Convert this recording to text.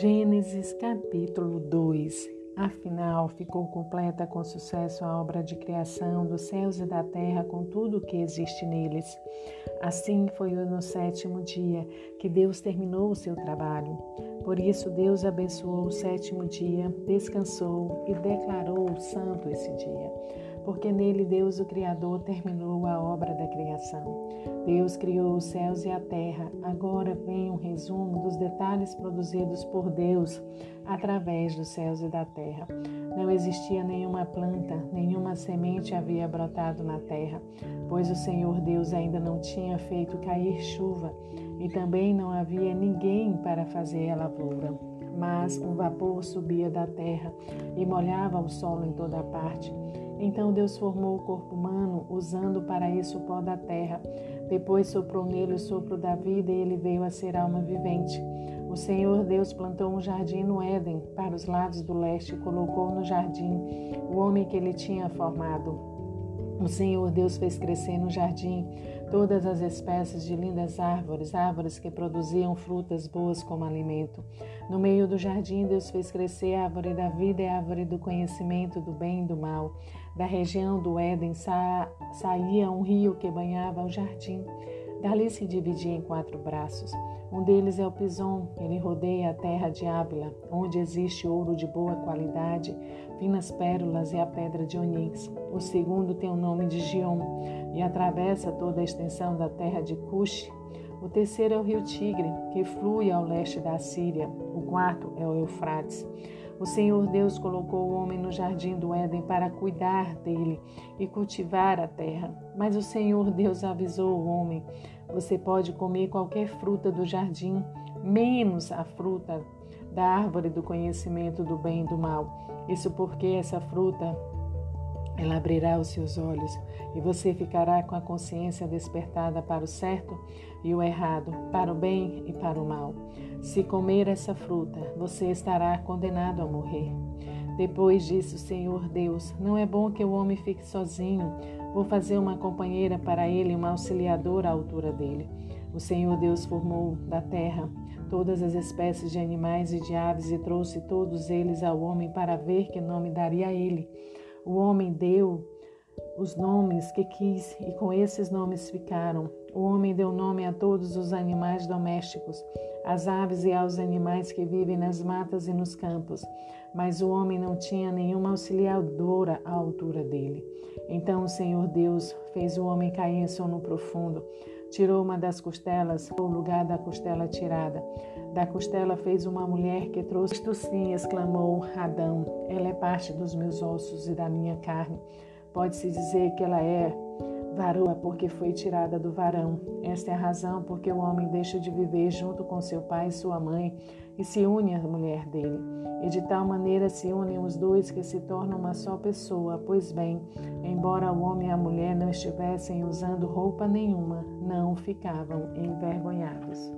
Gênesis capítulo 2 Afinal, ficou completa com sucesso a obra de criação dos céus e da terra com tudo o que existe neles. Assim foi no sétimo dia que Deus terminou o seu trabalho. Por isso, Deus abençoou o sétimo dia, descansou e declarou santo esse dia porque nele Deus, o Criador, terminou a obra da criação. Deus criou os céus e a terra. Agora vem um resumo dos detalhes produzidos por Deus através dos céus e da terra. Não existia nenhuma planta, nenhuma semente havia brotado na terra, pois o Senhor Deus ainda não tinha feito cair chuva e também não havia ninguém para fazer a lavoura. Mas o vapor subia da terra e molhava o solo em toda parte. Então Deus formou o corpo humano, usando para isso o pó da terra. Depois soprou nele o sopro da vida e ele veio a ser alma vivente. O Senhor Deus plantou um jardim no Éden, para os lados do leste, e colocou no jardim o homem que ele tinha formado. O Senhor Deus fez crescer no jardim todas as espécies de lindas árvores, árvores que produziam frutas boas como alimento. No meio do jardim, Deus fez crescer a árvore da vida e a árvore do conhecimento do bem e do mal. Da região do Éden sa saía um rio que banhava o jardim. Dali se dividia em quatro braços. Um deles é o Pison, ele rodeia a terra de Ávila, onde existe ouro de boa qualidade, finas pérolas e a pedra de onix. O segundo tem o nome de Gion e atravessa toda a extensão da terra de Cush. O terceiro é o rio Tigre, que flui ao leste da Síria. O quarto é o Eufrates. O Senhor Deus colocou o homem no jardim do Éden para cuidar dele e cultivar a terra. Mas o Senhor Deus avisou o homem: Você pode comer qualquer fruta do jardim, menos a fruta da árvore do conhecimento do bem e do mal. Isso porque essa fruta ela abrirá os seus olhos e você ficará com a consciência despertada para o certo e o errado, para o bem e para o mal. Se comer essa fruta, você estará condenado a morrer. Depois disse o Senhor Deus: Não é bom que o homem fique sozinho. Vou fazer uma companheira para ele, uma auxiliadora à altura dele. O Senhor Deus formou da terra todas as espécies de animais e de aves e trouxe todos eles ao homem para ver que nome daria a ele. O homem deu os nomes que quis e com esses nomes ficaram. O homem deu nome a todos os animais domésticos, às aves e aos animais que vivem nas matas e nos campos. Mas o homem não tinha nenhuma auxiliadora à altura dele. Então o Senhor Deus fez o homem cair em sono profundo. Tirou uma das costelas, o lugar da costela tirada. Da costela fez uma mulher que trouxe. Isto sim, exclamou Adão, ela é parte dos meus ossos e da minha carne. Pode-se dizer que ela é varoa porque foi tirada do varão. Esta é a razão porque o homem deixa de viver junto com seu pai e sua mãe e se une à mulher dele. E de tal maneira se unem os dois que se tornam uma só pessoa. Pois bem, embora o homem e a mulher não estivessem usando roupa nenhuma, não ficavam envergonhados.